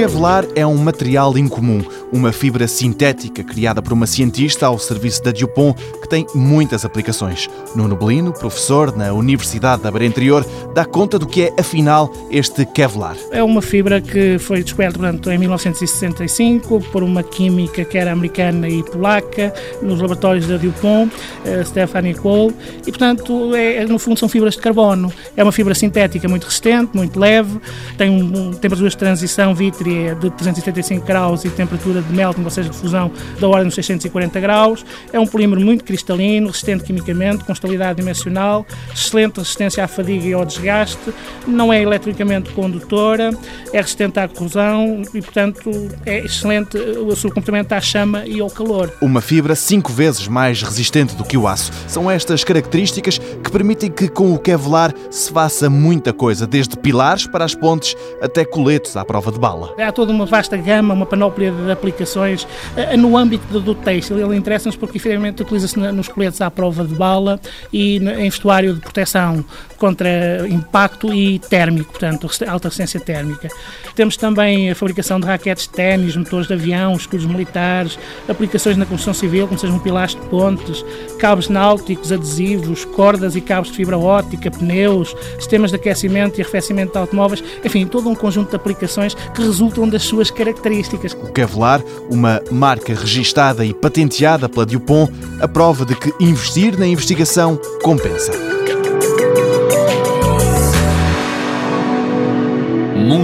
Kevlar é um material incomum, uma fibra sintética criada por uma cientista ao serviço da Dupont que tem muitas aplicações. Nuno Belino, professor na Universidade da Beira Interior, dá conta do que é, afinal, este Kevlar. É uma fibra que foi descoberta em 1965 por uma química que era americana e polaca nos laboratórios da Dupont, uh, Stephanie Cole, e portanto, é, no fundo, são fibras de carbono. É uma fibra sintética muito resistente, muito leve, tem um temperaturas de transição vítrea de 375 graus e temperatura de melting, ou seja, de fusão, da ordem dos 640 graus. É um polímero muito cristalino, resistente quimicamente, com estabilidade dimensional, excelente resistência à fadiga e ao desgaste, não é eletricamente condutora, é resistente à corrosão e, portanto, é excelente o seu comportamento à chama e ao calor. Uma fibra cinco vezes mais resistente do que o aço. São estas características que permitem que com o Kevlar se faça muita coisa, desde pilares para as pontes até coletes à prova de bala. Há toda uma vasta gama, uma panóplia de aplicações eh, no âmbito do têxtil. Ele interessa-nos porque, efetivamente, utiliza-se nos coletes à prova de bala e em vestuário de proteção contra impacto e térmico, portanto, alta resistência térmica. Temos também a fabricação de raquetes de ténis, motores de avião, escudos militares, aplicações na construção civil, como sejam pilares de pontes, cabos náuticos, adesivos, cordas e cabos de fibra óptica, pneus, sistemas de aquecimento e arrefecimento de automóveis, enfim, todo um conjunto de aplicações que resultam das suas características. O Kevlar, uma marca registada e patenteada pela Dupont, a prova de que investir na investigação compensa.